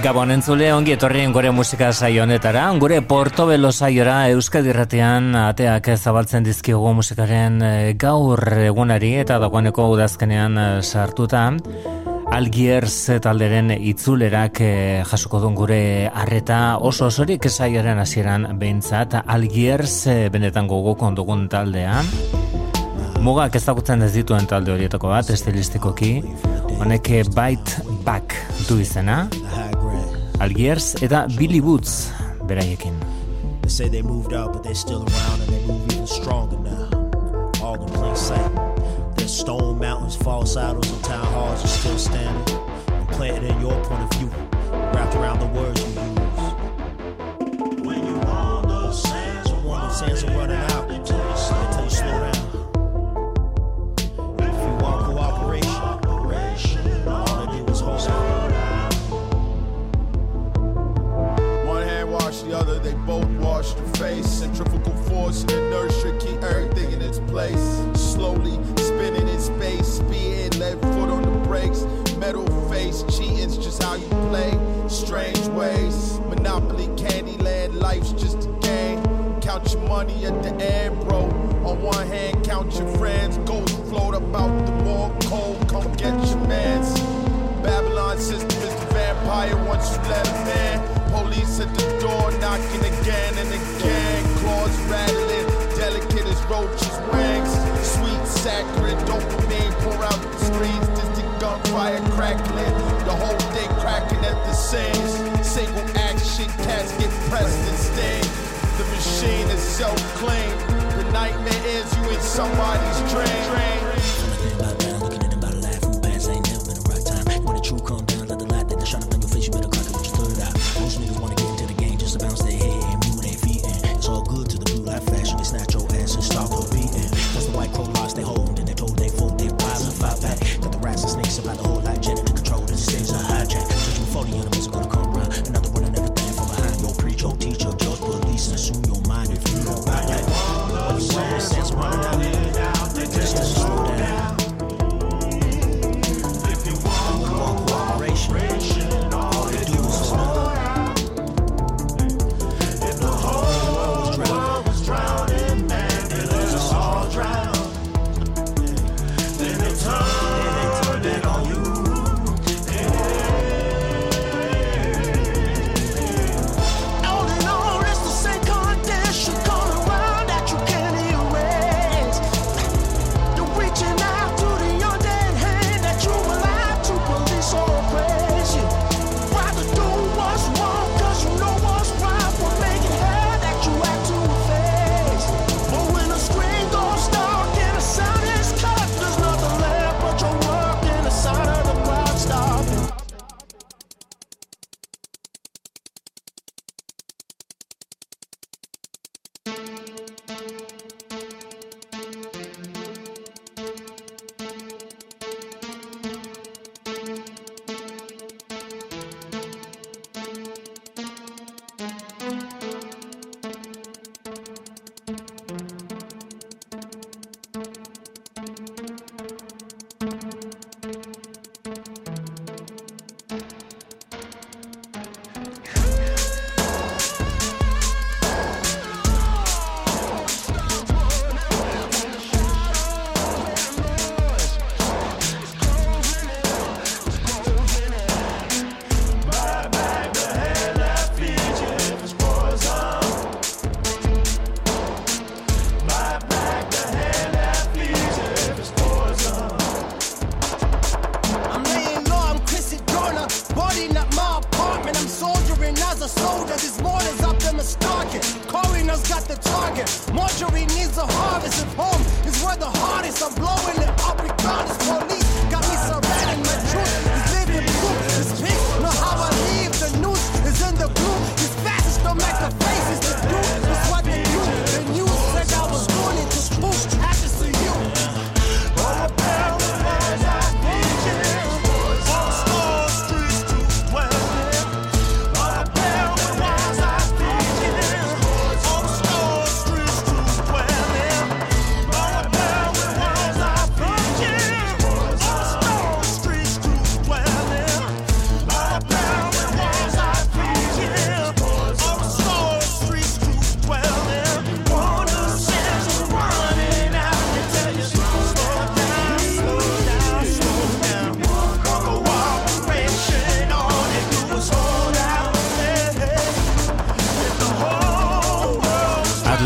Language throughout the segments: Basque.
Gabon entzule ongi etorrien gore musika saio honetara, gure Portobelo saiora Euskadi Ratean ateak zabaltzen dizkigu musikaren eh, gaur egunari eta dagoeneko udazkenean eh, sartuta. Algiers talderen itzulerak eh, jasuko duen gure arreta oso osorik saioaren hasieran behintzat Algiers benetan gogo kondugun taldea. Mugak ezagutzen ez dituen talde horietako bat, estilistikoki, honek Bite Back du izena. Algiers eta Billy Woods beraiekin. They say they moved out but they're still around and they move even stronger now. All in plain sight. There's stone mountains, false idols and town halls are still standing. And planted in your point of view, wrapped around the words you use. When you want the sands, want the sands running out. Wash face. Centrifugal force and inertia keep everything in its place. Slowly spinning in space, speeding, left foot on the brakes. Metal face, cheating's just how you play. Strange ways, Monopoly, Candyland, life's just a game. Count your money at the end, bro. On one hand, count your friends. Ghosts float about the more cold. Come get your mans. Babylon system is the vampire once you let him in. Police at the door knocking again and again. Claws rattling, delicate as roaches' wings. Sweet saccharine dopamine pour out the streets. Distant gunfire crackling. The whole thing cracking at the seams. Single action cats get pressed and sting. The machine is self-clean. The nightmare is you in somebody's dream. white prolars they hold, and they told they fold, they piles of fight back. Got the rats and snakes about the whole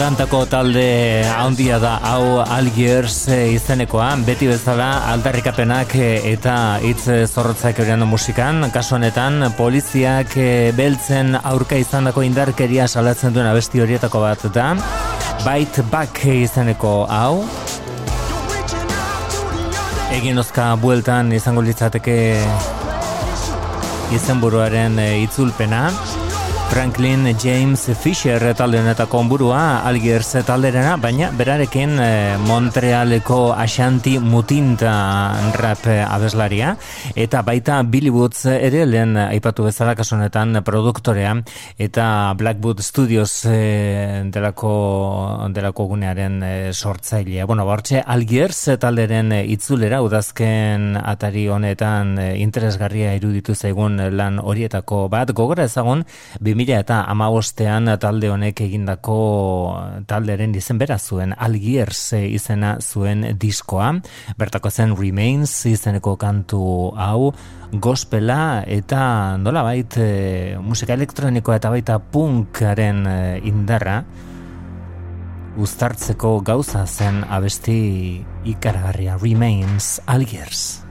Atlantako talde handia da hau Algiers eh, izenekoa, beti bezala aldarrikapenak eh, eta hitz zorrotzak euren musikan, kasu honetan poliziak eh, beltzen aurka izandako indarkeria salatzen duen abesti horietako bat da, Bite Back izeneko hau, egin ozka bueltan izango litzateke izenburuaren itzulpena, Franklin James Fisher talde honetako onburua Algiers talderena, baina berarekin eh, Montrealeko Ashanti Mutinta rap abeslaria. Eta baita Billy Woods ere lehen aipatu bezala kasu honetan produktorea. Eta Blackwood Studios eh, delako delako gunearen eh, sortzailea. Bueno, bortxe Algiers talderen itzulera udazken atari honetan interesgarria iruditu zaigun lan horietako bat. Gogora ezagun 2000 eta amabostean talde honek egindako talderen izen bera zuen Algiers izena zuen diskoa. Bertako zen Remains izeneko kantu hau gospela eta nola bait e, musika elektronikoa eta baita punkaren indarra uztartzeko gauza zen abesti ikaragarria Remains Algiers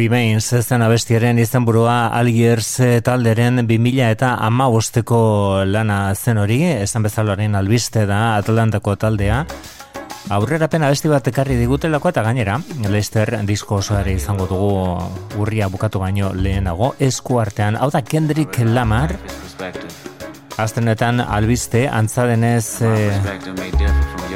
Remains zen abestiaren izenburua Algiers eh, talderen 2000 eta amabosteko lana zen hori, esan bezaloaren albiste da Atlantako taldea. Aurrera pena abesti bat ekarri digutelako eta gainera, Leicester disko osoari izango dugu urria bukatu baino lehenago, esku artean, hau da Kendrick Lamar, Aztenetan albiste, antzadenez eh,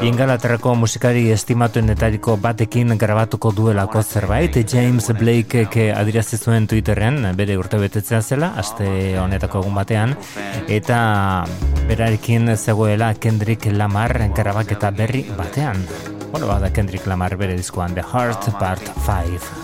Ingalaterrako musikari estimatuenetariko batekin grabatuko duelako zerbait. James Blake adirazi zuen Twitterren, bere urte betetzea zela, aste honetako egun batean, eta berarekin zegoela Kendrick Lamar grabaketa berri batean. Bueno, bada Kendrick Lamar bere diskoan The Heart Part 5.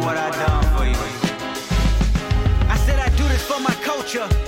what I done for you. I said I do this for my culture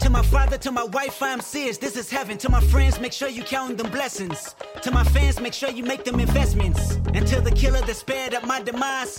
To my father, to my wife, I'm serious. This is heaven. To my friends, make sure you count them blessings. To my fans, make sure you make them investments. And to the killer that spared up my demise,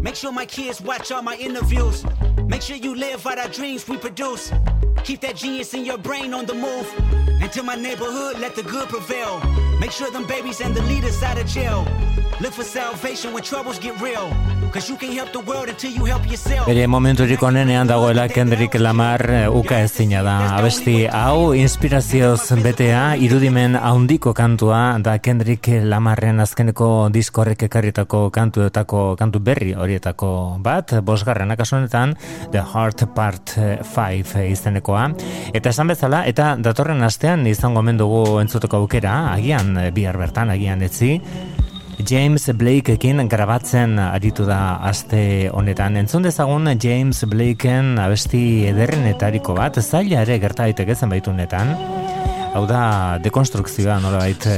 Make sure my kids watch all my interviews. Make sure you live out our dreams we produce. Keep that genius in your brain on the move. And to my neighborhood, let the good prevail. Make sure them babies and the leaders out of jail. Look for salvation when troubles get real. Bere momenturik onenean dagoela Kendrick Lamar eh, uka ezina da. Abesti hau inspirazioz betea irudimen haundiko kantua da Kendrick Lamarren azkeneko diskorrek ekarritako kantuetako kantu berri horietako bat, bosgarren akasonetan The Heart Part 5 izenekoa. Eta esan bezala, eta datorren astean izango mendugu entzuteko aukera, agian bihar bertan, agian etzi, James Blakeekin grabatzen aritu da aste honetan. Entzun dezagun James Blakeen abesti ederrenetariko bat, zaila ere gerta daiteke zenbait honetan. Hau da dekonstrukzioa nolabait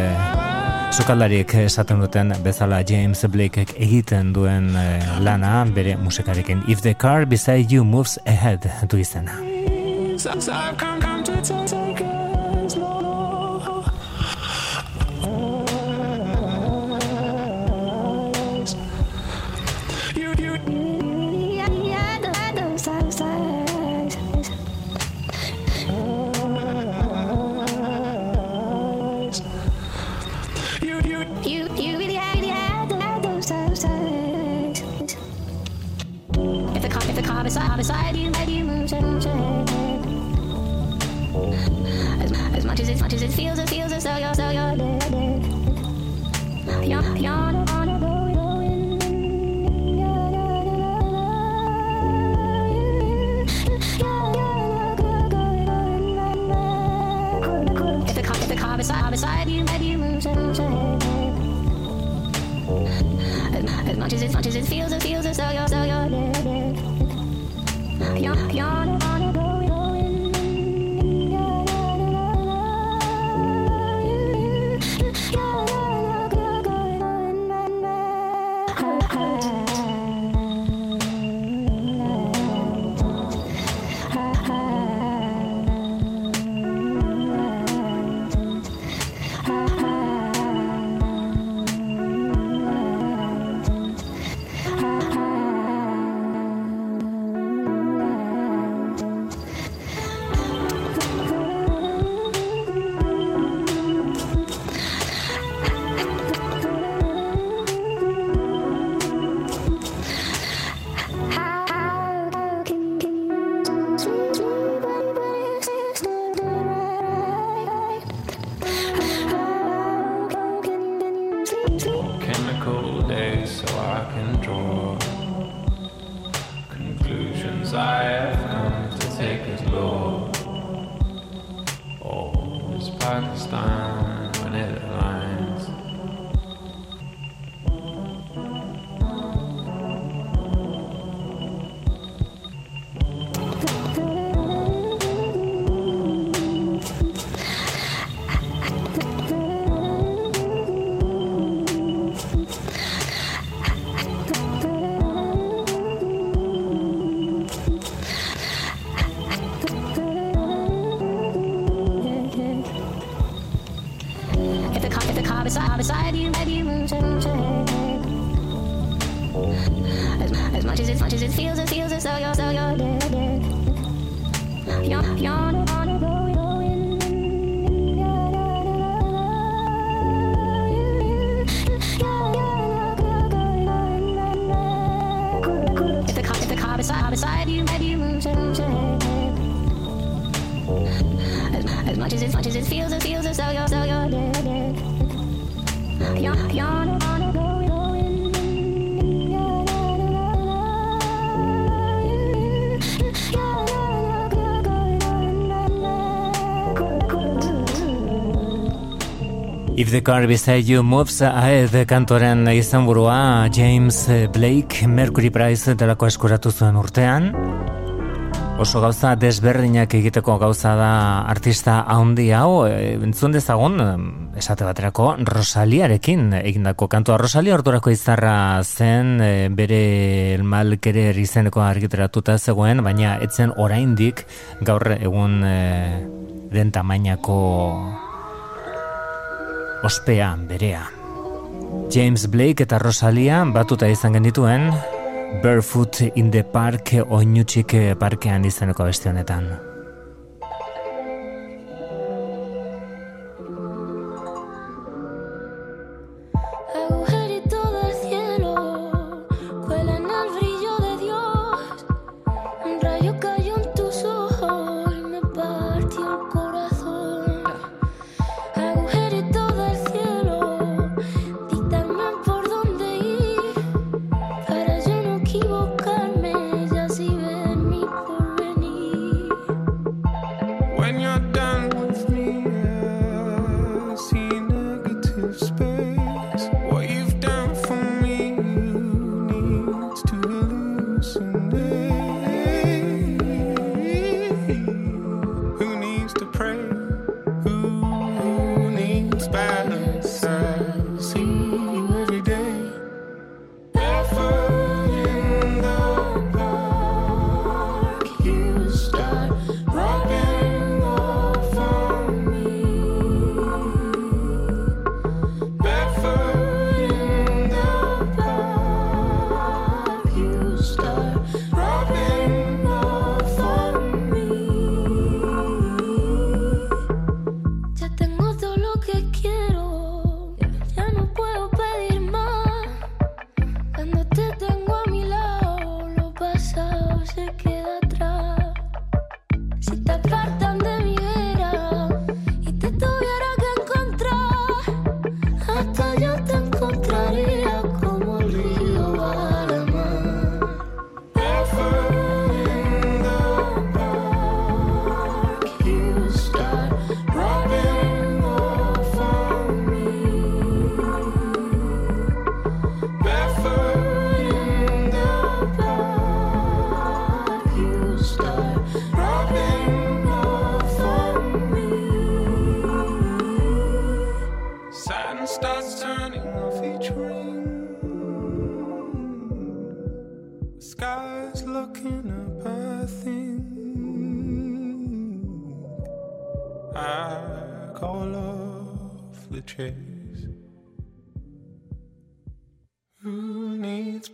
sukaldariek esaten duten bezala James Blakeek egiten duen eh, lana bere musikarekin. If the car beside you moves ahead du izena. Beside, beside you, made you move, move, as, as much as it, much as it feels, it feels as though you're, so you're dead. You're, you're the car beside, beside you, made you move, move, as, as much as it, much as it feels, it feels as though you're, so you're If the car beside you moves ahead kantoren izenburua James Blake Mercury Prize delako eskuratu zuen urtean. Oso gauza desberdinak egiteko gauza da artista handi hau, e, entzun dezagun, esate baterako, Rosaliarekin egindako kantua. Rosalia ordurako izarra zen e, bere malkere izeneko argiteratuta zegoen, baina etzen oraindik gaur egun e, den tamainako ospea berea. James Blake eta Rosalia batuta izan genituen Barefoot in the Park oinutxik parkean izaneko beste honetan.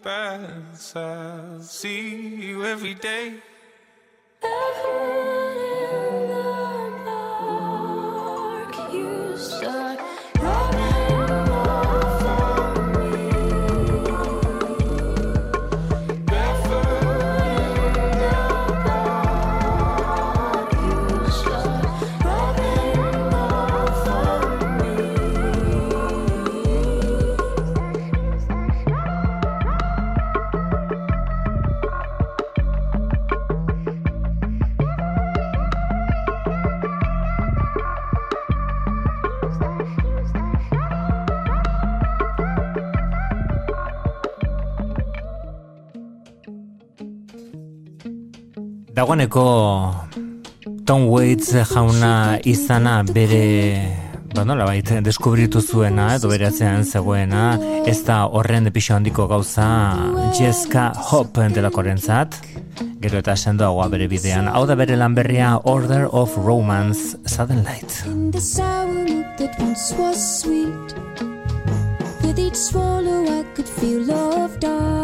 paths. I see you every day. Every day. dagoeneko Tom Waits jauna izana bere ba nola baita, deskubritu zuena edo beratzean zegoena. Ez da horren depisio handiko gauza Jessica Hop delakorentzat. Gero eta sendoagoa bere bidean. Hau da bere lan berria Order of Romance Sudden Light. That once was sweet With each swallow I could feel love die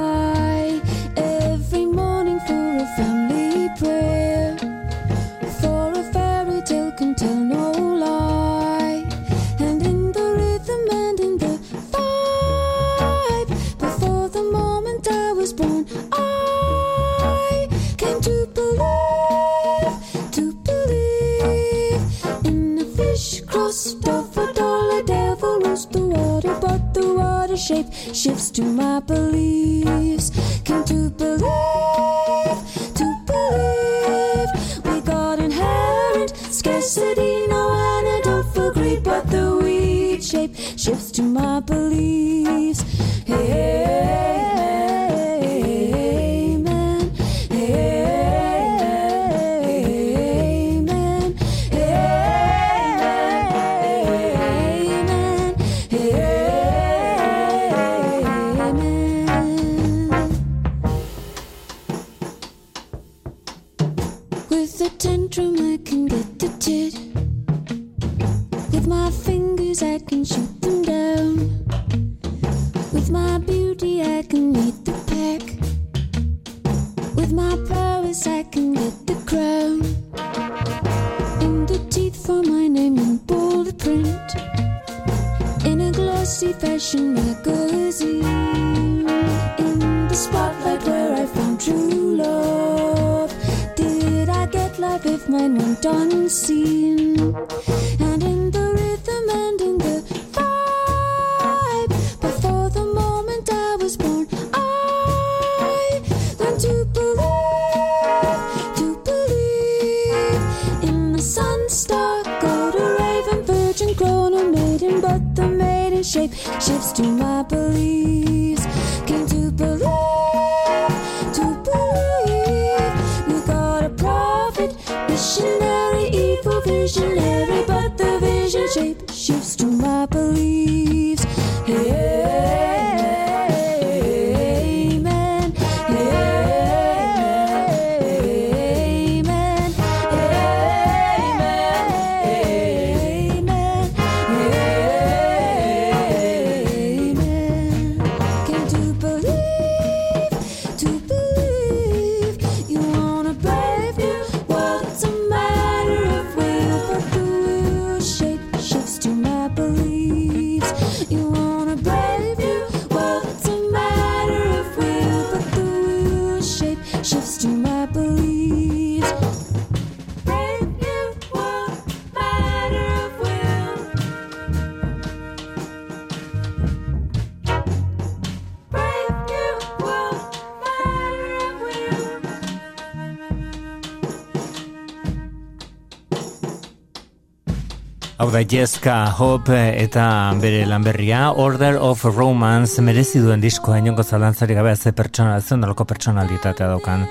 Bai, Jessica Hope eta bere lanberria Order of Romance merezi duen diskoa inongo zalantzari gabe ze pertsona zenalako pertsonalitatea daukan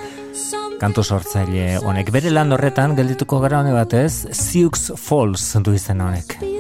kantu sortzaile honek. Bere lan horretan geldituko gara hone batez Sioux Falls du izena honek.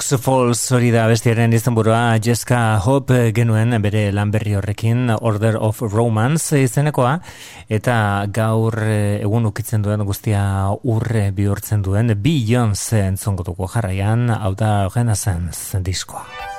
Sioux Falls hori da bestiaren izenburua Jessica Hope genuen bere lanberri horrekin Order of Romance izenekoa eta gaur eh, egun ukitzen duen guztia urre bihurtzen duen Beyoncé entzongotuko jarraian hau da Renaissance diskoa.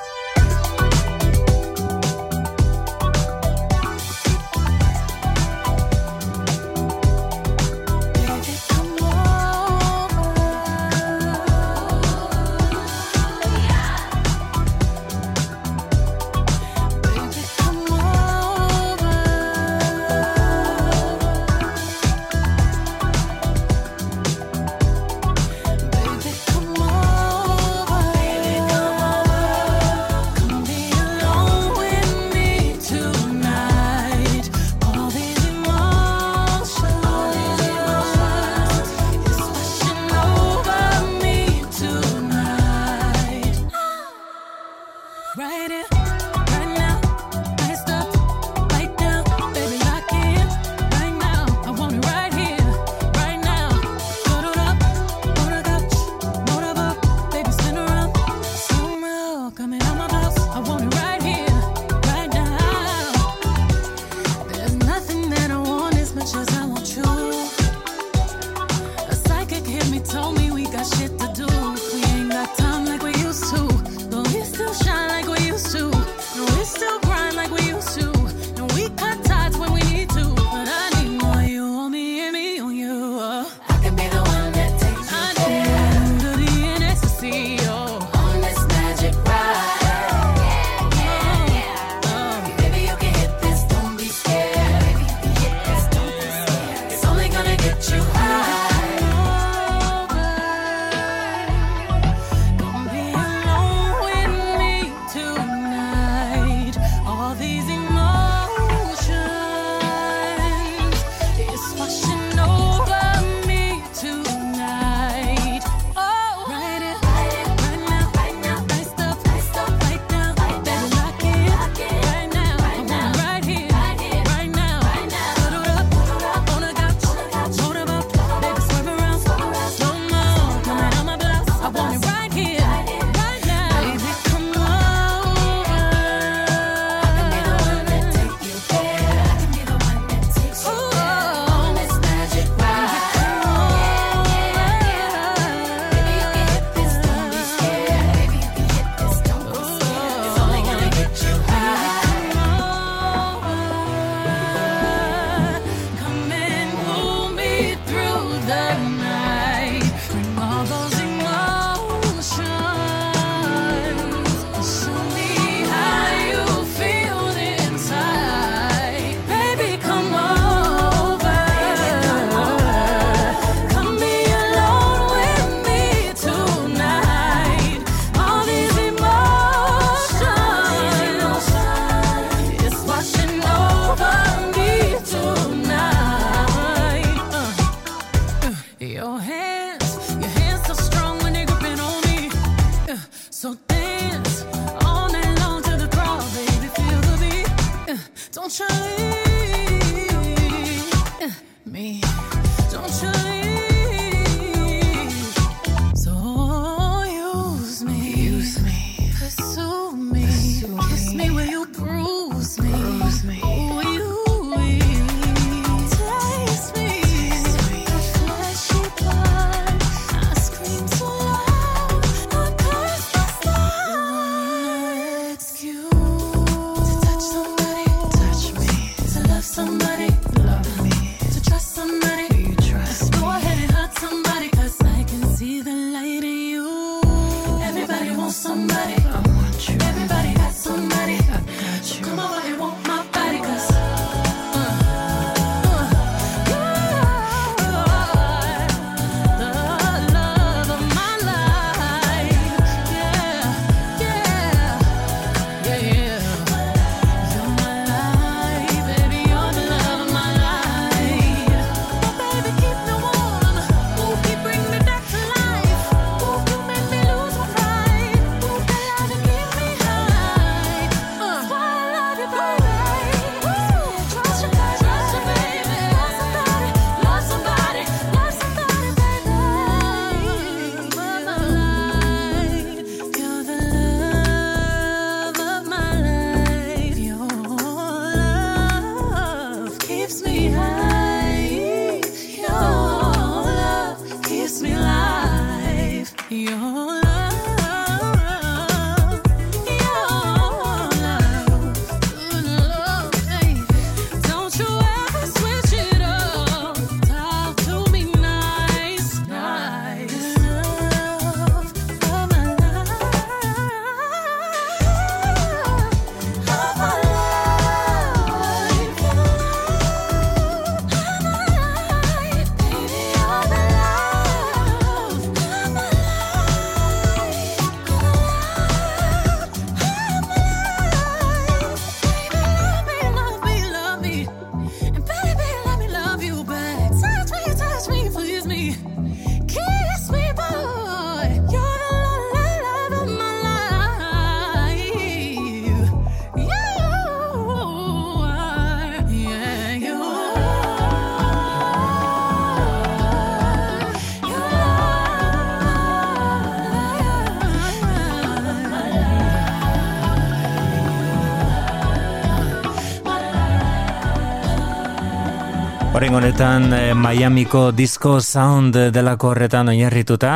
Horen honetan eh, Miamiko disco sound delako horretan oinarrituta,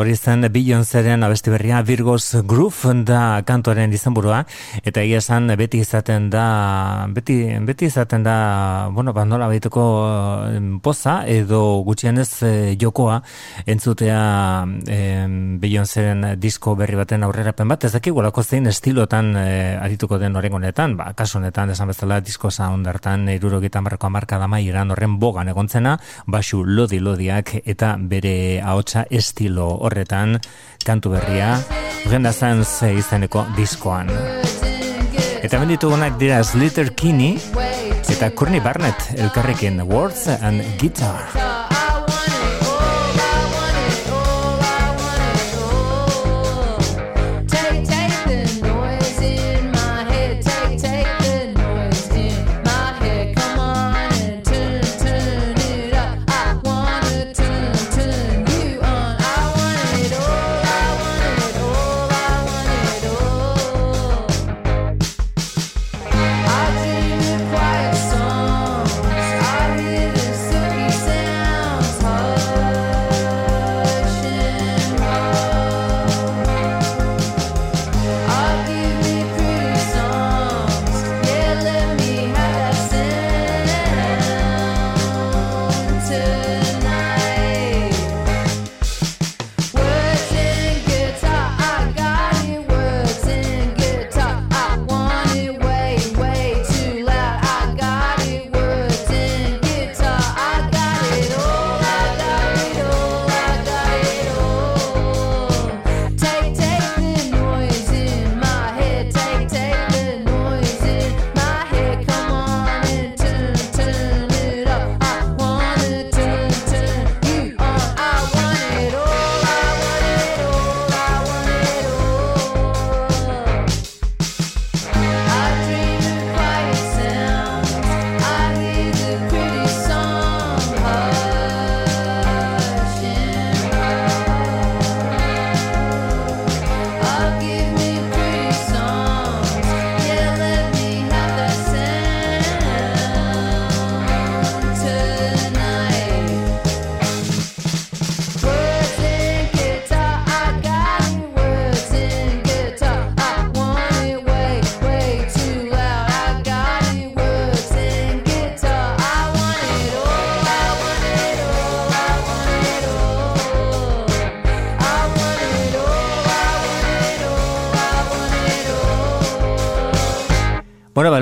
hori zen Beyoncéren abesti berria Virgos Groove da kantoren izenburua eta egia esan beti izaten da beti, beti izaten da bueno, ba nola baituko eh, poza edo gutxienez eh, jokoa entzutea eh, Beyoncéren disco berri baten aurrerapen bat, ez dakik gulako zein estilotan eh, arituko den honetan, ba, kasu honetan esan bezala disco sound hartan irurogetan barrako marka dama iran horren bogan egontzena, basu lodi lodiak eta bere ahotsa estilo horretan kantu berria, Brenda Sanz izeneko diskoan. Eta benditugunak dira Slater Kinney eta Courtney Barnett elkarrekin Words and Guitar.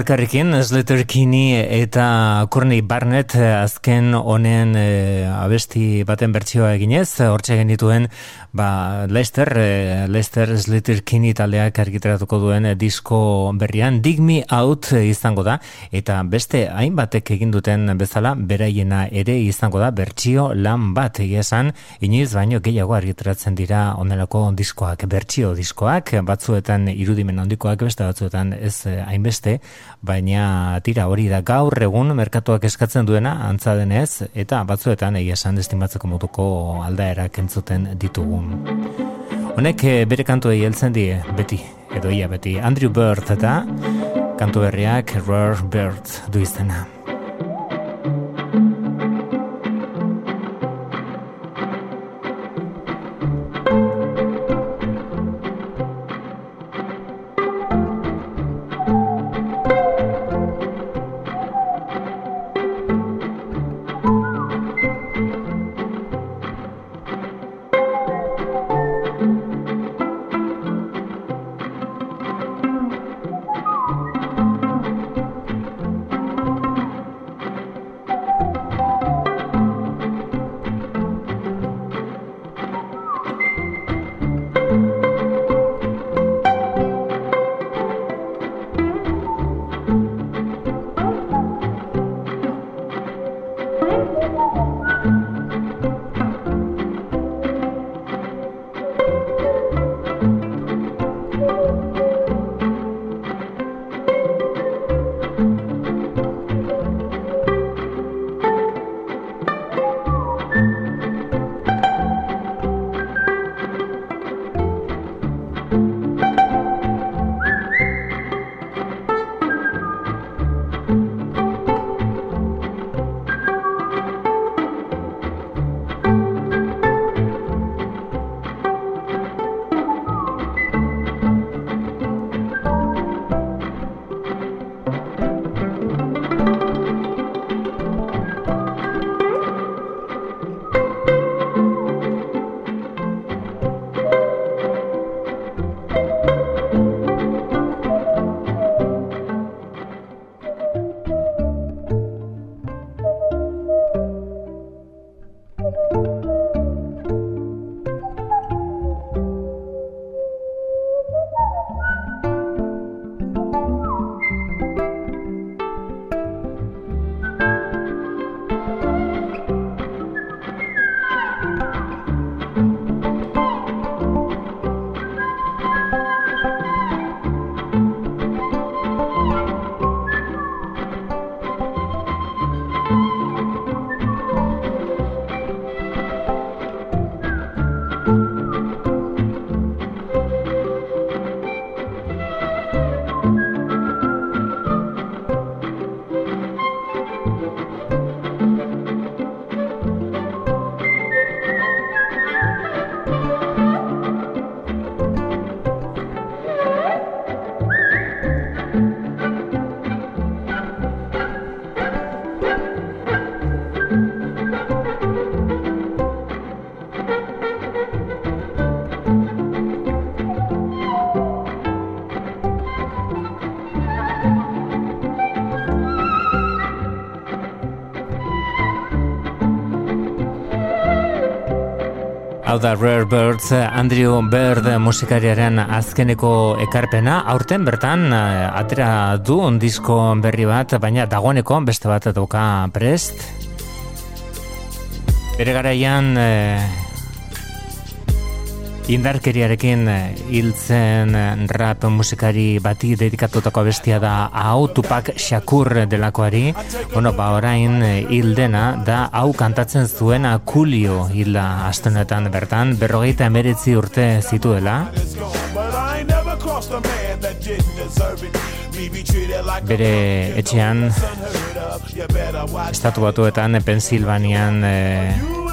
Elkarrekin, Slater Kinney eta Courtney Barnett azken honen e, abesti baten bertsioa eginez, hortxe genituen ba, Lester, e, Lester Slater Kinney taldeak argitaratuko duen disko berrian, Dig Me Out izango da, eta beste hainbatek egin duten bezala, beraiena ere izango da, bertsio lan bat. Esan, inoiz baino gehiago argitaratzen dira onelako diskoak, bertsio diskoak, batzuetan irudimen handikoak, beste batzuetan ez hainbeste, baina tira hori da gaur egun merkatuak eskatzen duena antza denez eta batzuetan egia esan estimatzeko moduko aldaerak entzuten ditugun. Honek eh, bere kantuei heltzen die beti edo ia beti Andrew Bird eta kantu berriak Rare Bird du izena. Hau da Rare Birds, Andrew Bird musikariaren azkeneko ekarpena, aurten bertan eh, atera du disko berri bat, baina dagoeneko beste bat dauka prest. Bere garaian eh, Indarkeriarekin eh, hiltzen eh, rap musikari bati dedikatutako bestia da hau Tupac Shakur delakoari. Bueno, ba orain eh, hildena da hau kantatzen zuena Kulio hilda astenetan bertan berrogeita emeritzi urte zituela. Bere etxean estatu batuetan Pensilvanian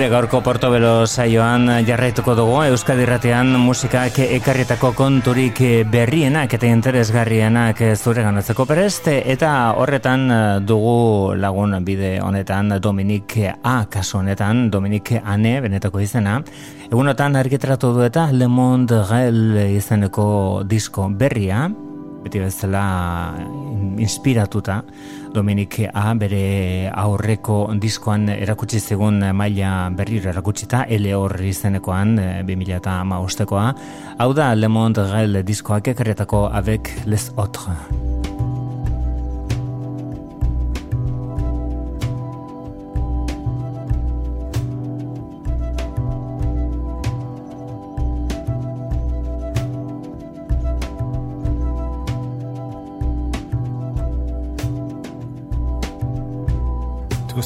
Gure gaurko Portobelo saioan jarraituko dugu Euskadi Ratean musikak ekarrietako konturik berrienak eta interesgarrienak zure ganatzeko perest eta horretan dugu lagun bide honetan Dominik A kaso honetan Dominik Ane benetako izena. Egunotan argitratu du eta Le Monde Gel izeneko disko berria beti bezala inspiratuta Dominik A bere aurreko diskoan erakutsi zegun maila berriro erakutsita ele horri izenekoan 2008koa hau da Le Monde Gel diskoak ekarretako avec les autres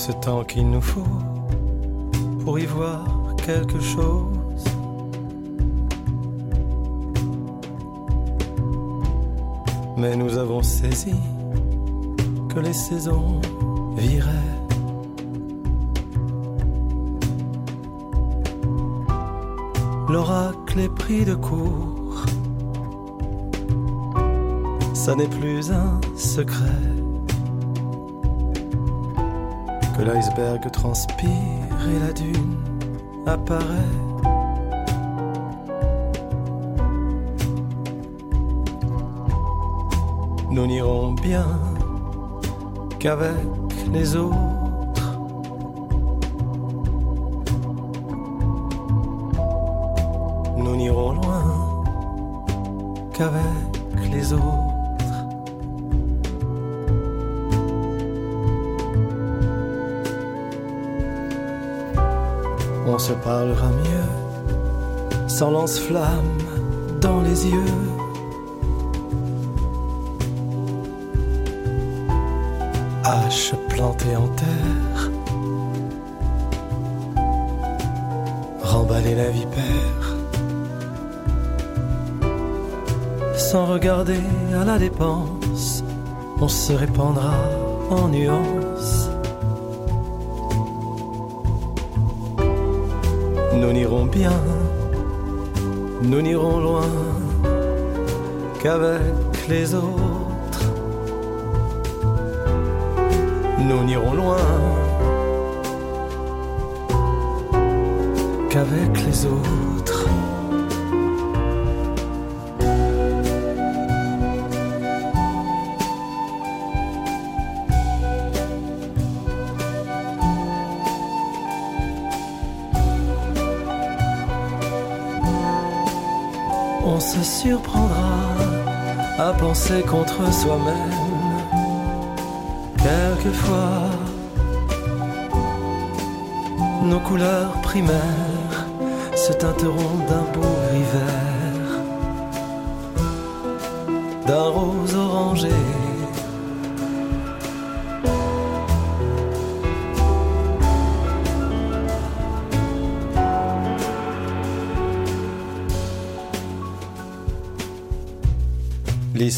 ce temps qu'il nous faut pour y voir quelque chose. Mais nous avons saisi que les saisons viraient. L'oracle est pris de court, ça n'est plus un secret. L'iceberg transpire et la dune apparaît. Nous n'irons bien qu'avec les autres. Mieux, sans lance-flamme dans les yeux. Hache plantée en terre, remballer la vipère, sans regarder à la dépense, on se répandra en nuances Nous n'irons bien, nous n'irons loin qu'avec les autres. Nous n'irons loin qu'avec les autres. Surprendra à penser contre soi-même. Quelquefois, nos couleurs primaires se teinteront d'un beau hiver, d'un rose orangé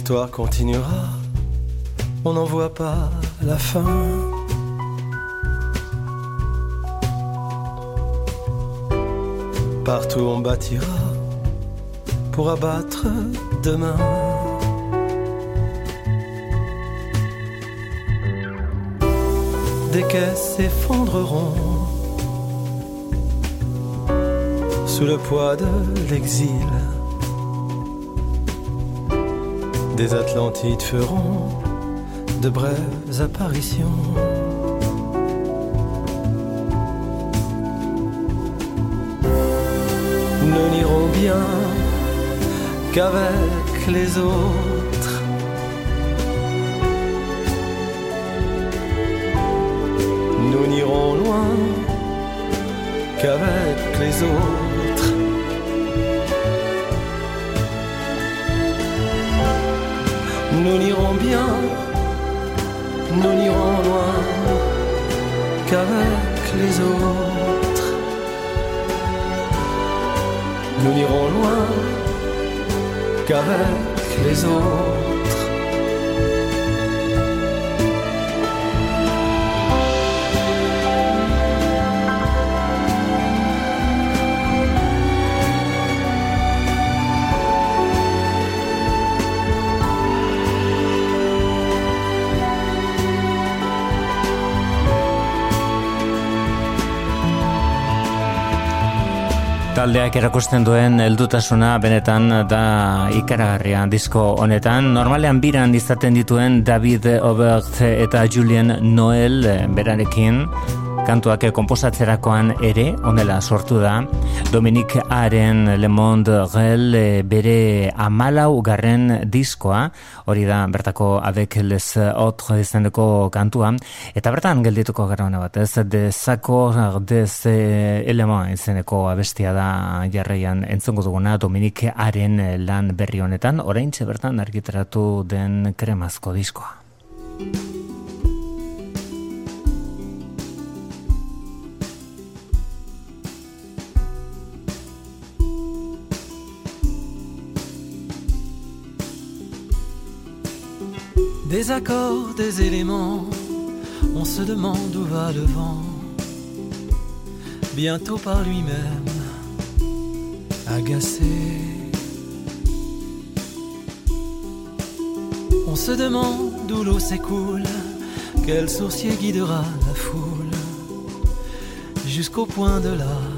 L'histoire continuera, on n'en voit pas la fin. Partout on bâtira pour abattre demain. Des caisses s'effondreront sous le poids de l'exil des Atlantides feront de brèves apparitions. Nous n'irons bien qu'avec les autres. Nous n'irons loin qu'avec les autres. Nous n'irons bien, nous n'irons loin qu'avec les autres. Nous n'irons loin qu'avec les autres. Taldeak erakusten duen heldutasuna benetan da ikaragarria disko honetan. Normalean biran izaten dituen David Obert eta Julian Noel berarekin kantuak komposatzerakoan ere onela sortu da Dominik Aren Le Monde Rel bere amalau garren diskoa. Hori da bertako avec les autres izeneko kantua. Eta bertan geldituko gara hona bat ez? De sako des elema izeneko abestia da jarraian. Entzongo duguna Dominik Aren lan berri honetan. Orain bertan argitaratu den kremazko diskoa Des accords, des éléments, on se demande où va le vent. Bientôt par lui-même, agacé. On se demande d'où l'eau s'écoule, quel sourcier guidera la foule jusqu'au point de la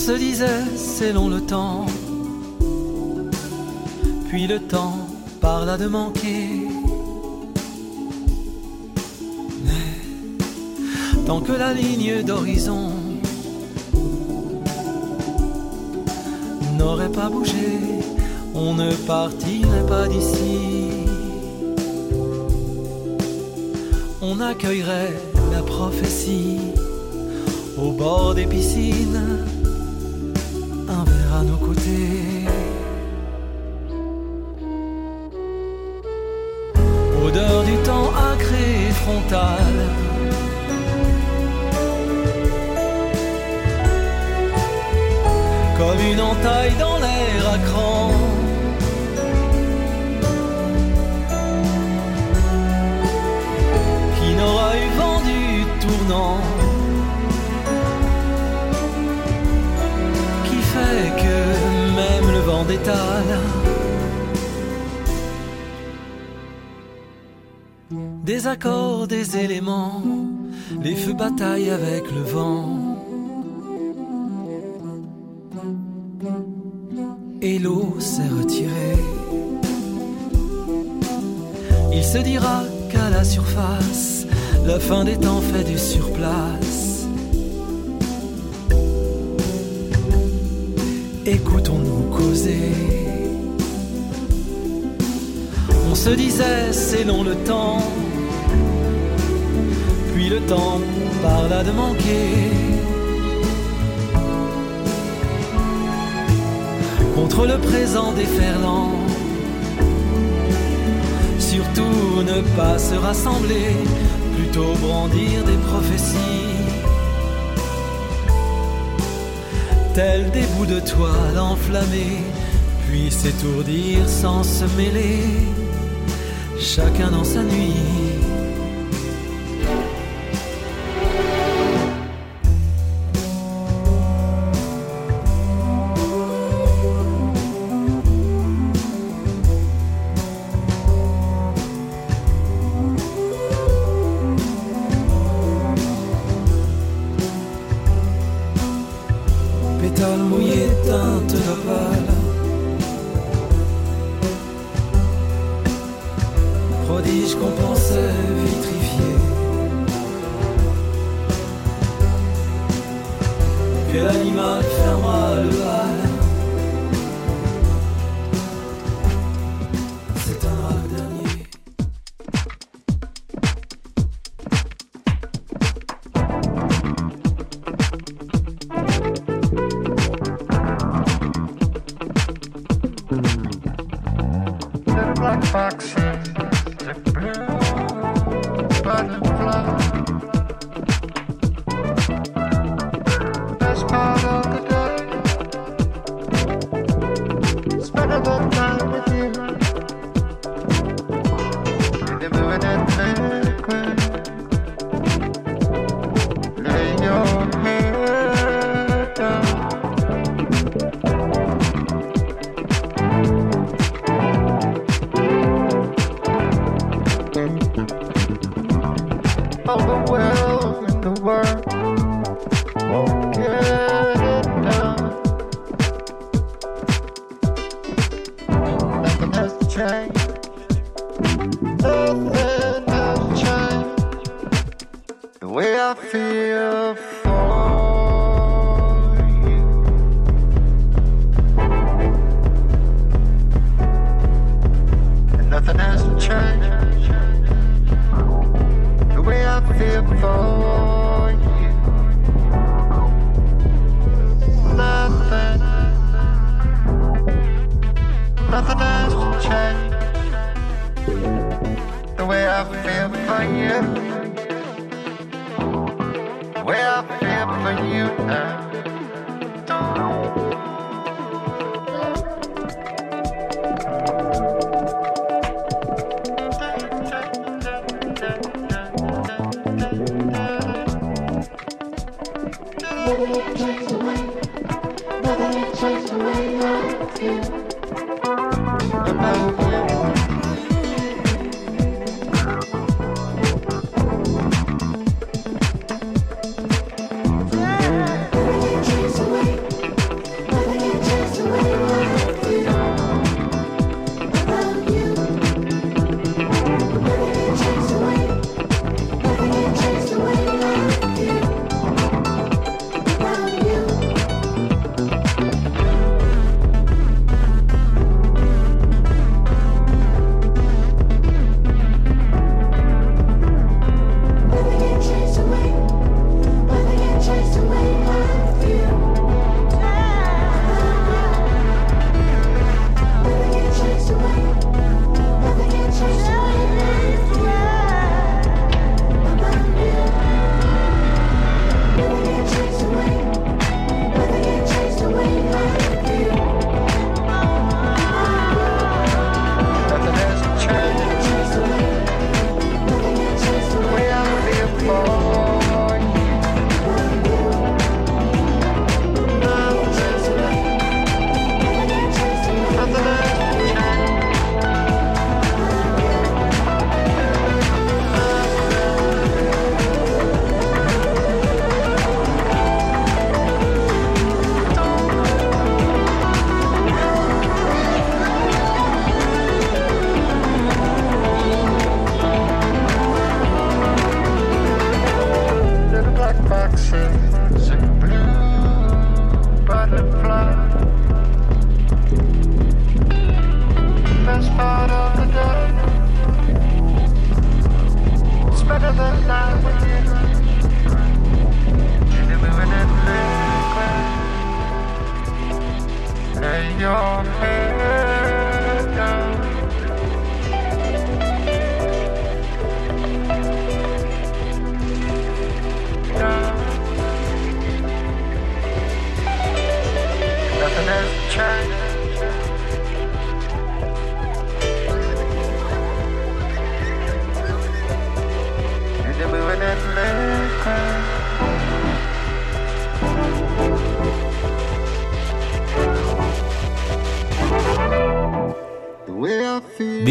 se disait c'est long le temps, puis le temps parla de manquer. Mais tant que la ligne d'horizon n'aurait pas bougé, on ne partirait pas d'ici. On accueillerait la prophétie au bord des piscines Odeur du temps acré et frontal. Comme une entaille dans l'air à cran. Des accords, des éléments, les feux bataillent avec le vent. Et l'eau s'est retirée. Il se dira qu'à la surface, la fin des temps fait du surplace. On se disait c'est long le temps, puis le temps parla de manquer. Contre le présent déferlant, surtout ne pas se rassembler, plutôt brandir des prophéties. Tels des bouts de toile enflammés, puis s'étourdir sans se mêler, chacun dans sa nuit.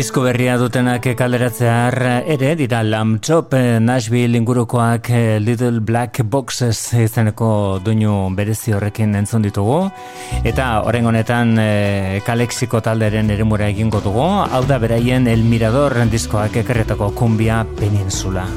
Disko berria dutenak kalderatzear ere dira Lamchop Nashville ingurukoak eh, Little Black Boxes izeneko duinu berezi horrekin entzun ditugu eta horren honetan e, Kalexiko talderen eremura egingo dugu hau da beraien El Mirador diskoak ekerretako kumbia peninsula.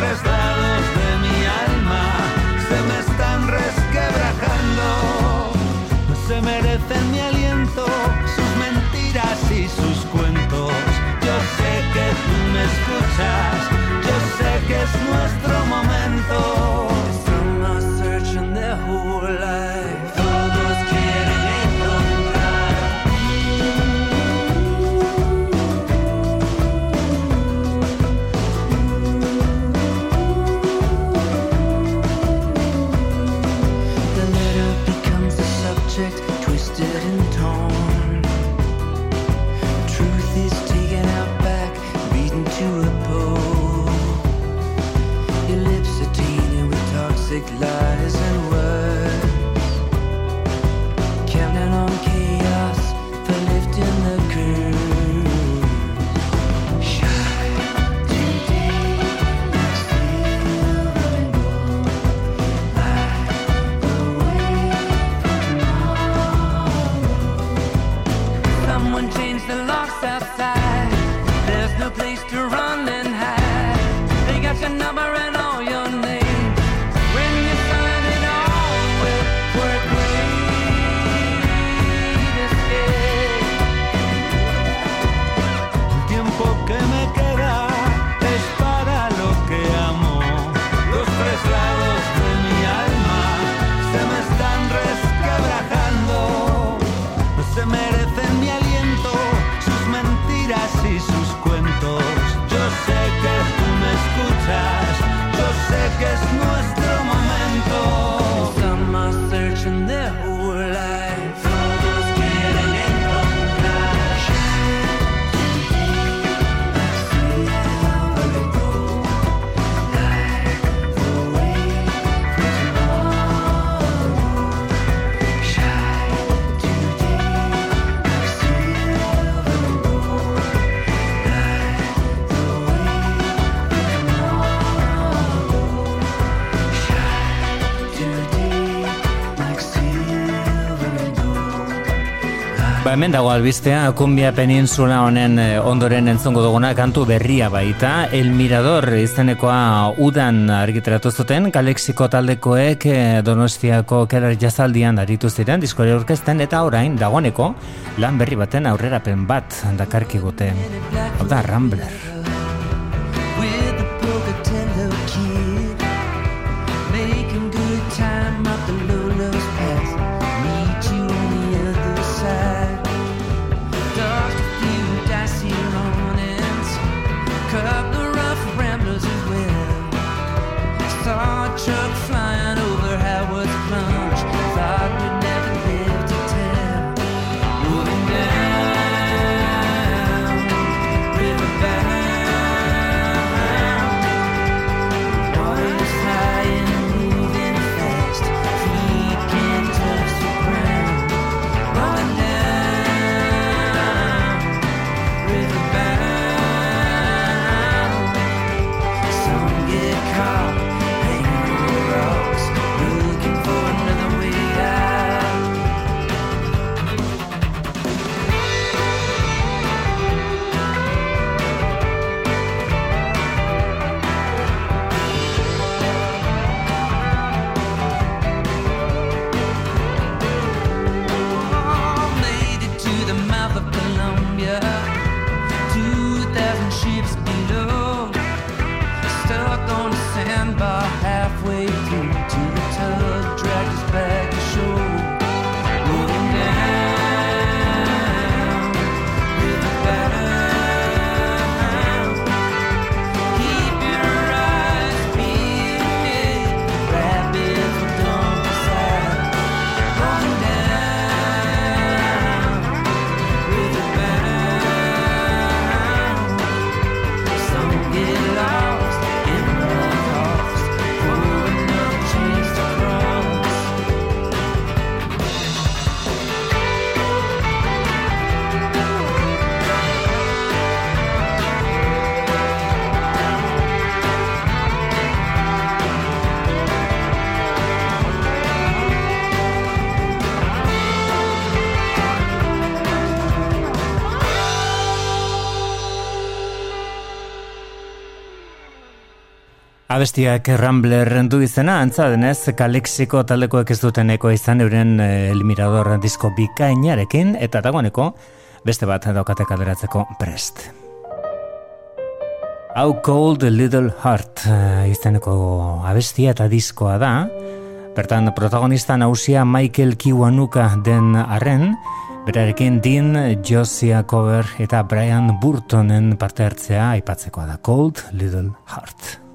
hombres de hemen dago albistea, Kumbia Peninsula honen eh, ondoren entzongo duguna kantu berria baita, El Mirador izenekoa udan argitaratu zuten, Kalexiko taldekoek eh, Donostiako kelar jazaldian aritu ziren, diskore orkesten eta orain dagoeneko lan berri baten aurrerapen bat dakarki gute. Hau da, Rambler. Abestiak Rambler du izena, antza denez, Kalexiko taldekoek ez duten eko izan euren eh, Elmirador disko bikainarekin, eta dagoeneko beste bat daukate kaleratzeko prest. How Cold Little Heart eh, izeneko abestia eta diskoa da, bertan protagonista nausia Michael Kiwanuka den arren, berarekin Dean Josia Cover eta Brian Burtonen parte hartzea aipatzeko da Cold Little Heart.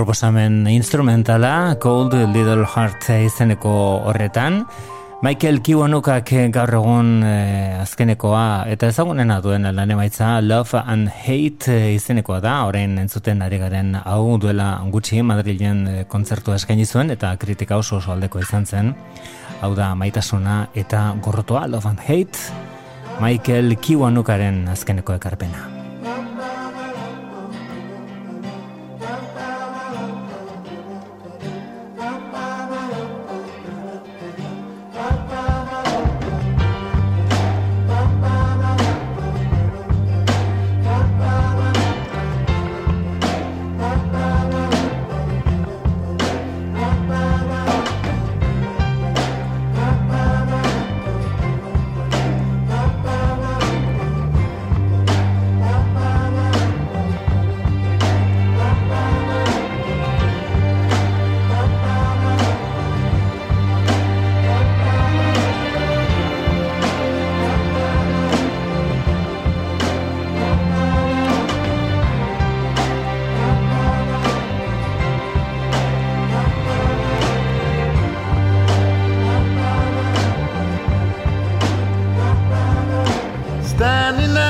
Proposamen instrumentala Cold Little Heart izeneko horretan. Michael Kiwanukak gaur egun eh, azkenekoa eta ezagunena duen lan emaitza Love and Hate izenekoa da. Orain entzuten ari garen hau duela gutxi Madrilen eh, kontzertu eskaini zuen eta kritika oso oso aldeko izan zen. Hau da maitasuna eta gorrotoa Love and Hate Michael Kiwanukaren azkeneko ekarpena standing there.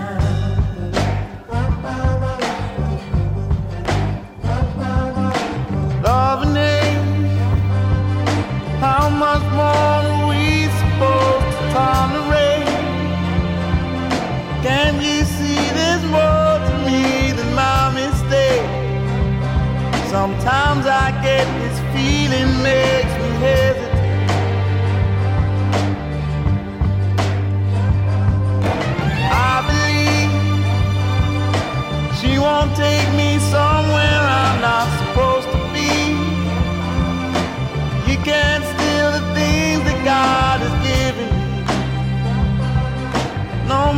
upon the rain. Can you see there's more to me than my mistake? Sometimes I get this feeling makes me hesitate. I believe she won't take me somewhere I'm not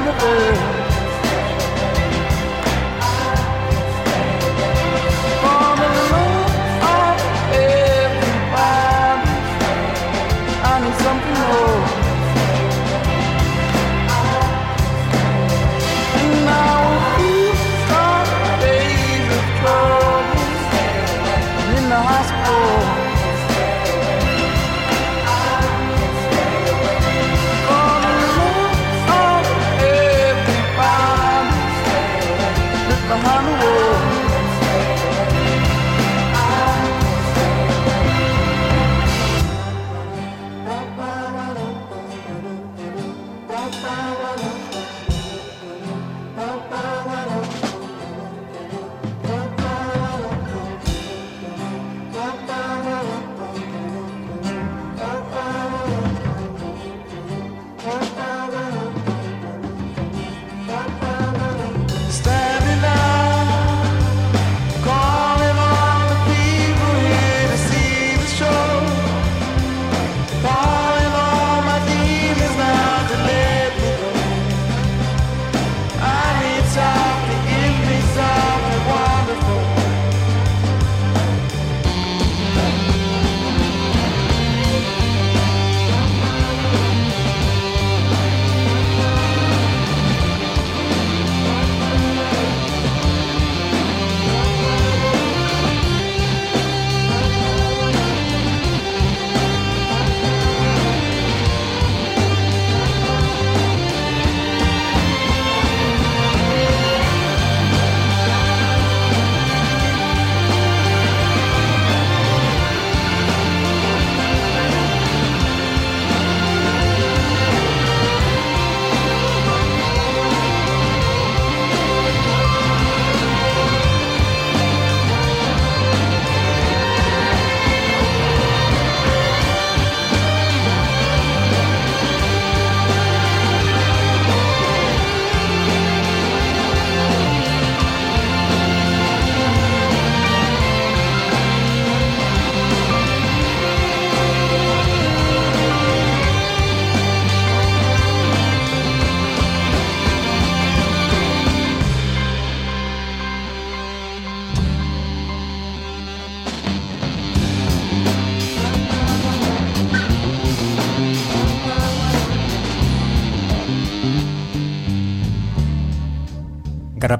on the.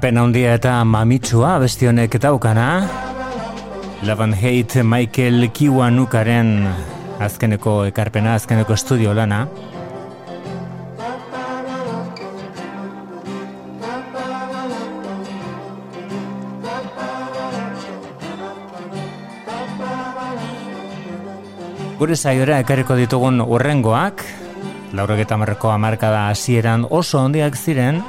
Garapen handia eta mamitsua bestionek daukana. Love and Hate Michael Kiwanukaren azkeneko ekarpena, azkeneko estudio lana. Gure zaiora ekarriko ditugun urrengoak, laurogeta marreko amarkada hasieran oso handiak ziren,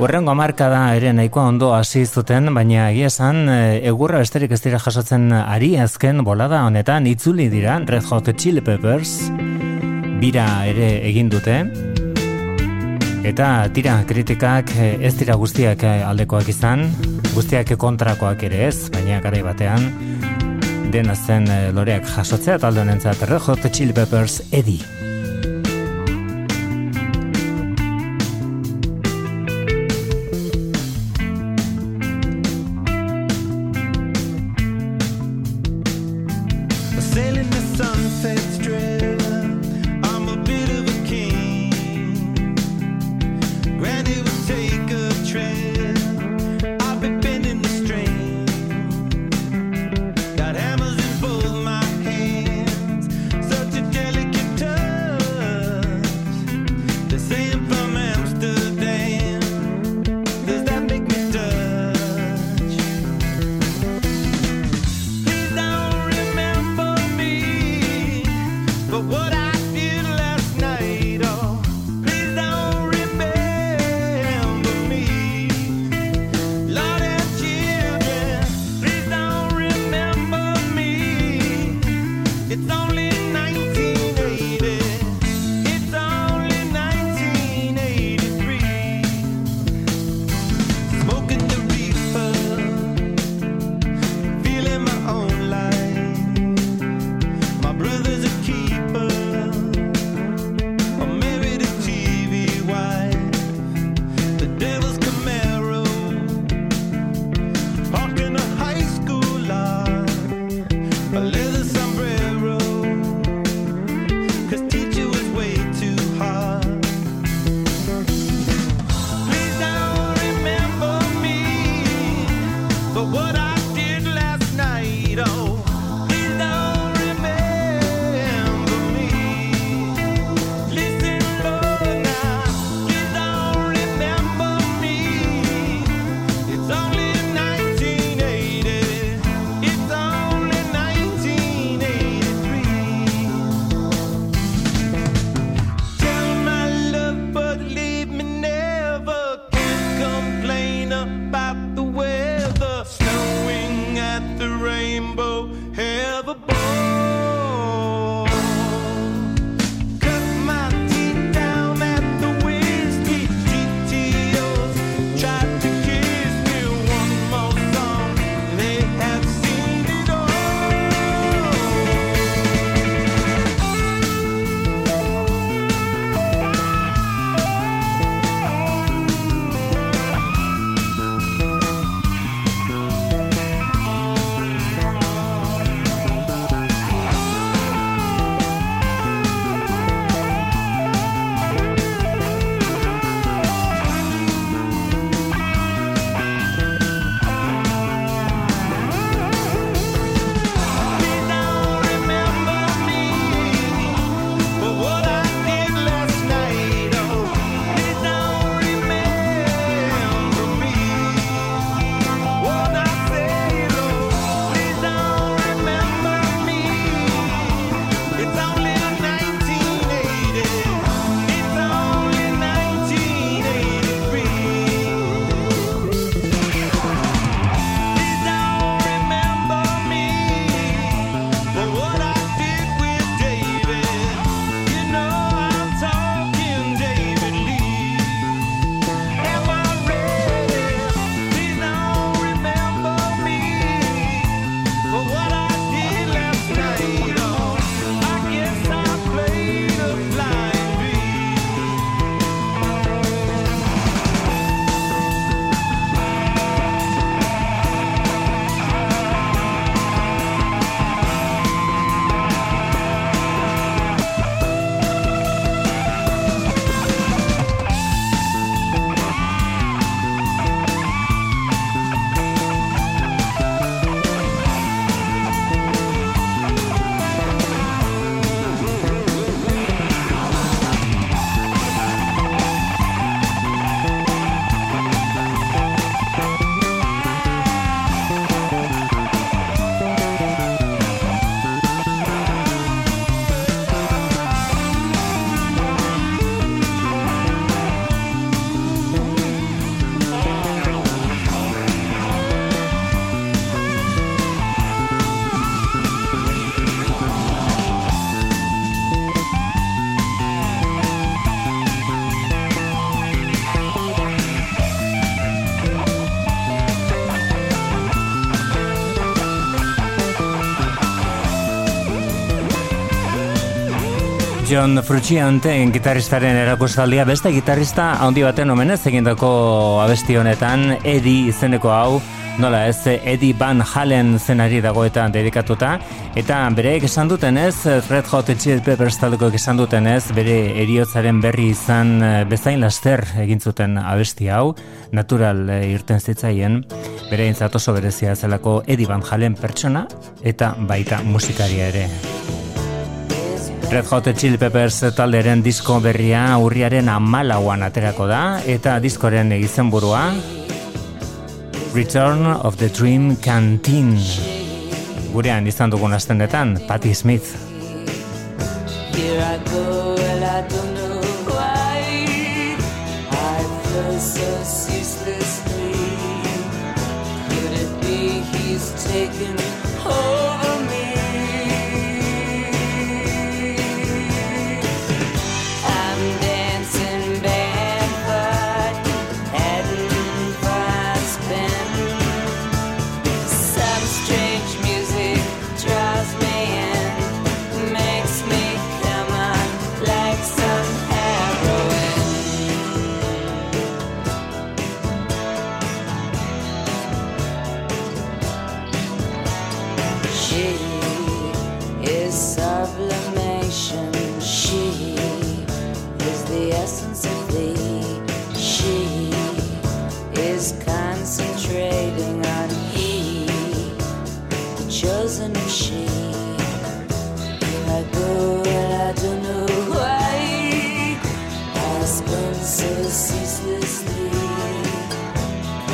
urrengo amarkada ere nahikoa ondo hasi zuten, baina egia esan e, egurra besterik ez dira jasotzen ari azken bolada honetan. Itzuli dira Red Hot Chili Peppers. Bira ere egin dute. Eta tira kritikak e, ez dira guztiak e, aldekoak izan. Guztiak kontrakoak ere ez, baina garai batean dena zen loreak jasotzea talde honentzat Red Hot Chili Peppers Eddie John Frusciante gitarristaren erakustaldia. Beste gitarrista handi baten omenez egindako abesti honetan Eddie izeneko hau nola ez Eddie Van Halen zenari dagoetan dedikatuta. Eta bere esan duten ez Red Hot Chili Peppers taldeko esan duten ez bere eriotzaren berri izan eh, bezain laster egin zuten abesti hau natural eh, irten zitzaien. Bere intzatoso berezia zelako Eddie Van Halen pertsona eta baita musikaria ere Red Hot Chili Peppers talderen disko berria urriaren amalauan aterako da eta diskoren izenburua Return of the Dream Canteen. Gurean izan dugun astendetan Patti Smith. Here I go and I don't taken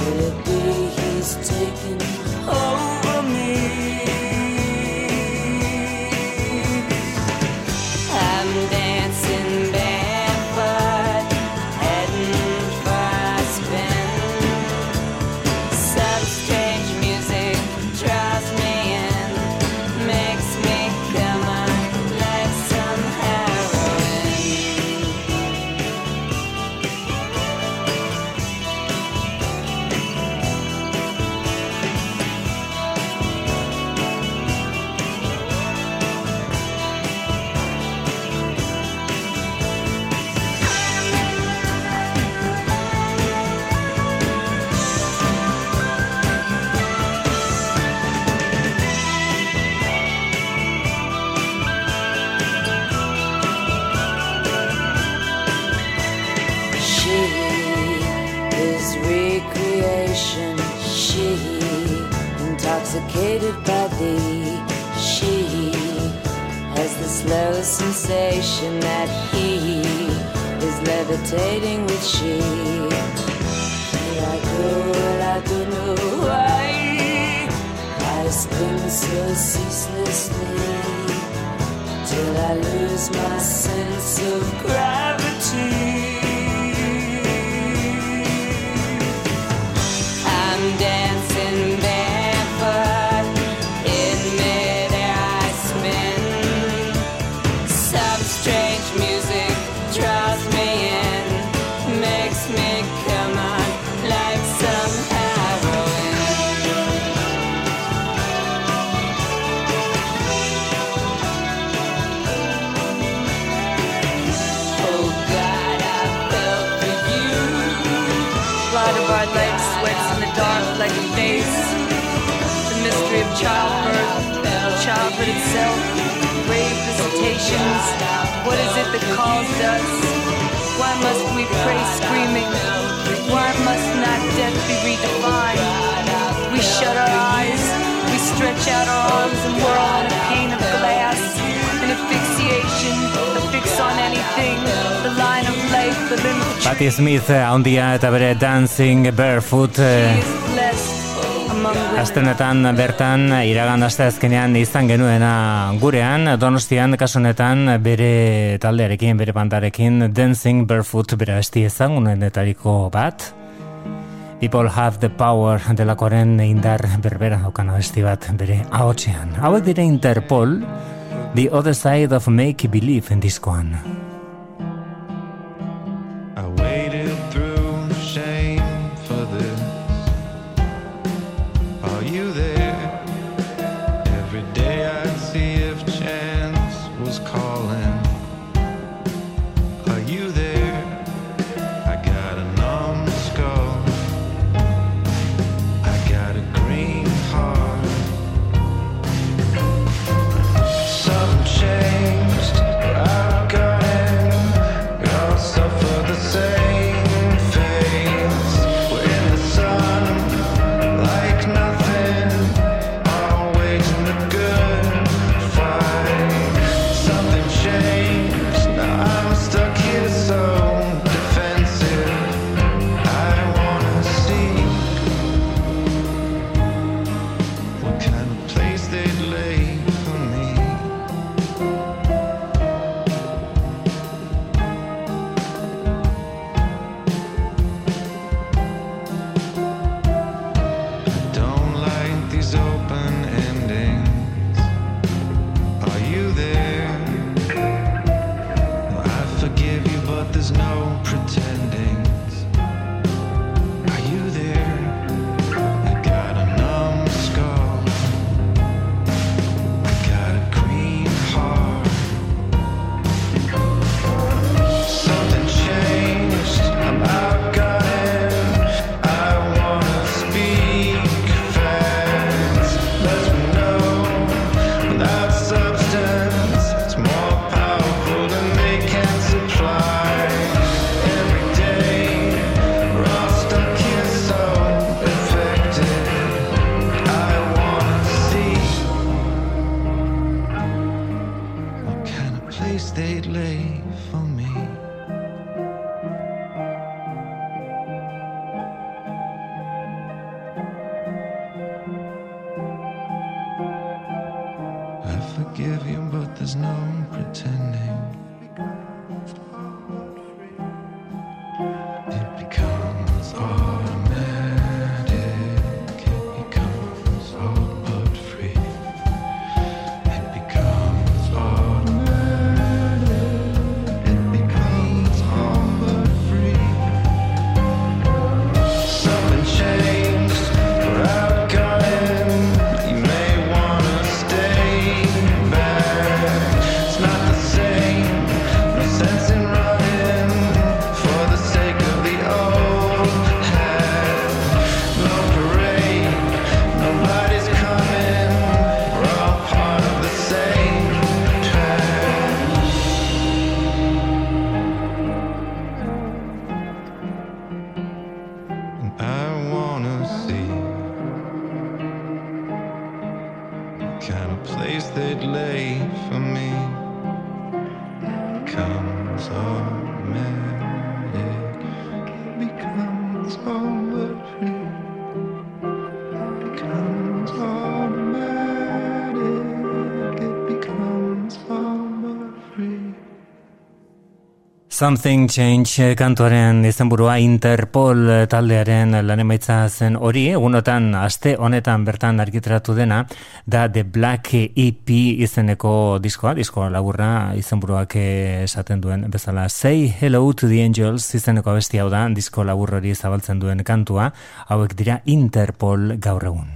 Could be he's taking Handia eta bere Dancing Barefoot eh, Astenetan bertan iragan aste azkenean izan genuena gurean Donostian kasunetan bere taldearekin, bere bandarekin Dancing Barefoot bere esti ezan unenetariko bat People have the power delakoaren indar berbera daukan abesti bat bere ahotsean. Hauek dire Interpol, the other side of make believe in diskoan. Something Change kantuaren izenburua Interpol taldearen lan emaitza zen hori, egunotan aste honetan bertan argitaratu dena, da The Black EP izeneko diskoa, diskoa laburra izenburuak esaten duen bezala. Say Hello to the Angels izeneko abesti hau da, disko labur hori zabaltzen duen kantua, hauek dira Interpol gaur egun.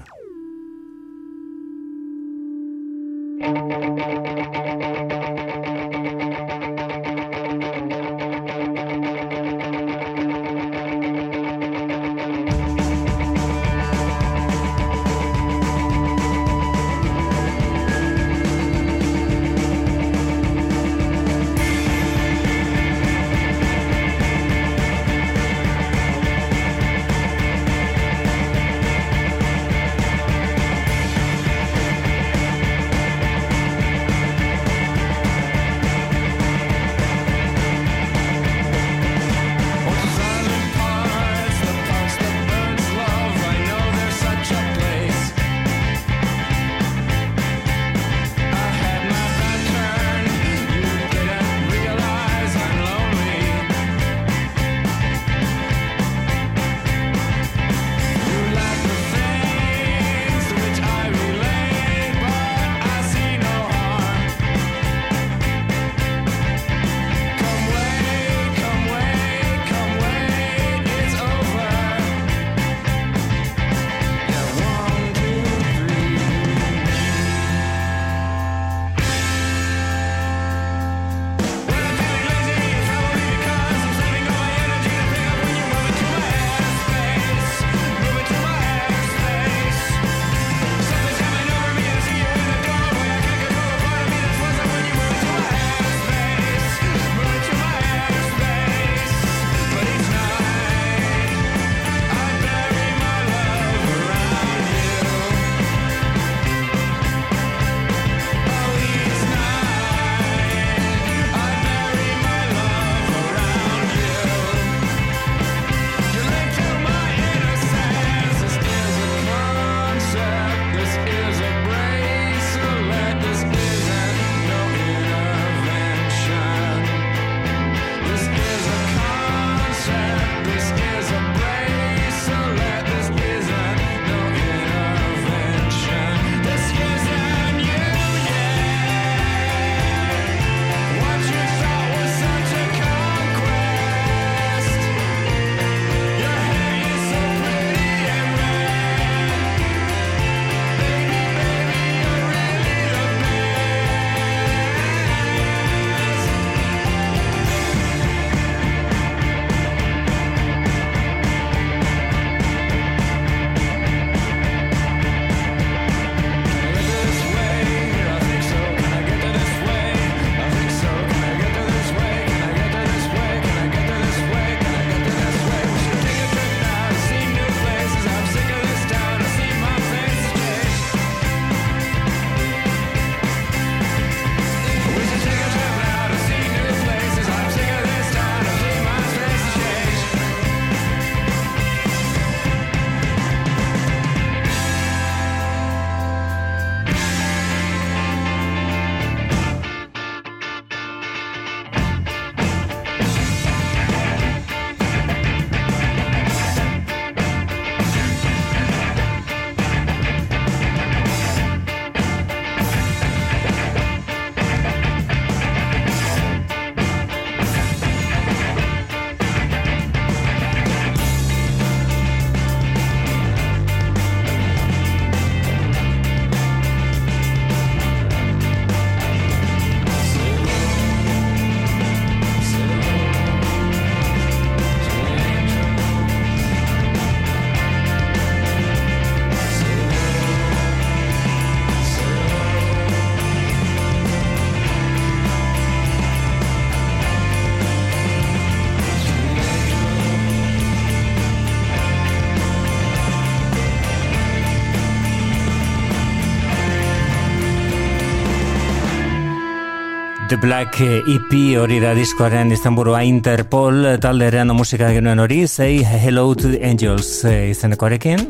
Black EP hori da diskoaren izenburua Interpol talderen musika genuen hori Say Hello to the Angels eh, izenekoarekin.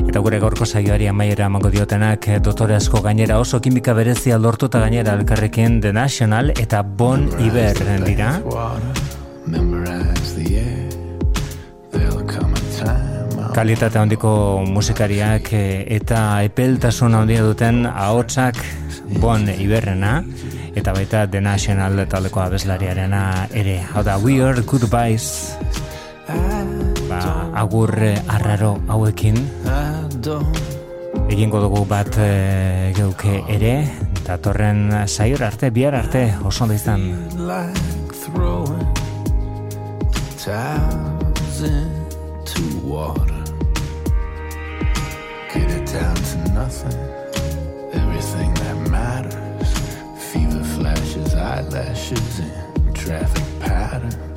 Eta gure gaurko saioari amaiera amango diotenak eh, dotore asko gainera oso kimika berezia lortuta gainera elkarrekin The National eta Bon Iber dira. Kalitate handiko musikariak eh, eta epeltasun handia duten ahotsak Bon Iberrena eta baita The National taldeko abeslariarena ere. Hau da, we goodbyes. Ba, agur arraro hauekin. Egingo dugu bat e, geuke ere, eta torren saior arte, bihar arte, oso da izan. Get it down to nothing flashes, and traffic patterns,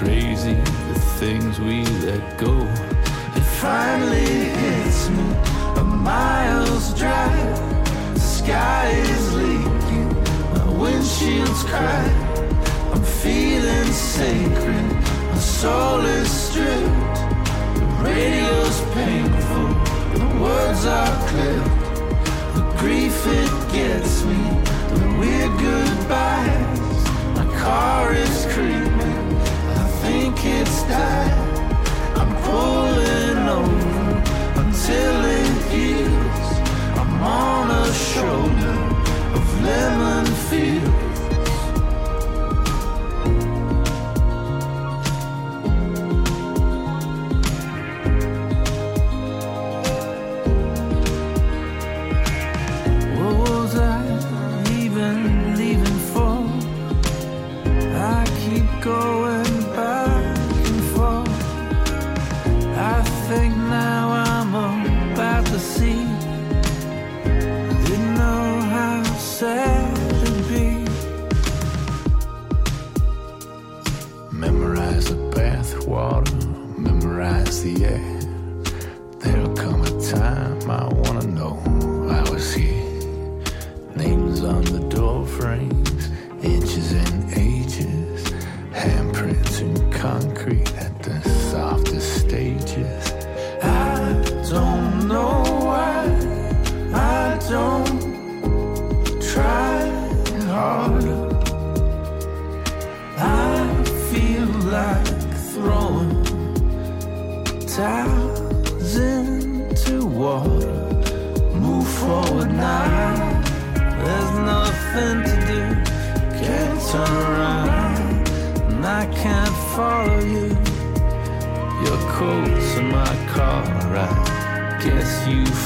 Crazy the things we let go. It finally hits me. A mile's drive. The sky is leaking. My windshield's cracked. I'm feeling sacred. My soul is stripped. The radio's painful. The words are clipped. The grief it gets me. The weird goodbyes. My car is creeping. Think it's died. I'm pulling over until it heals. I'm on a shoulder of lemon fields.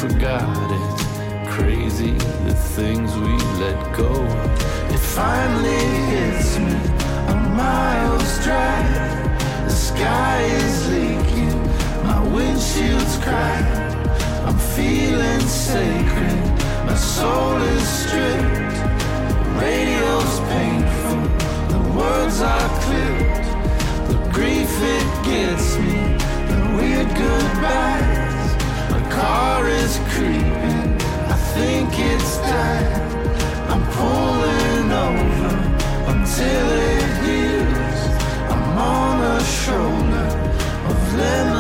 forgot it. Crazy the things we let go. It finally hits me a miles drive. The sky is leaking, my windshield's cracked. I'm feeling sacred, my soul is stripped. Radio's painful, the words are clipped. The grief it gets me, the weird goodbye car is creeping. I think it's time. I'm pulling over until it heals. I'm on a shoulder of lemon.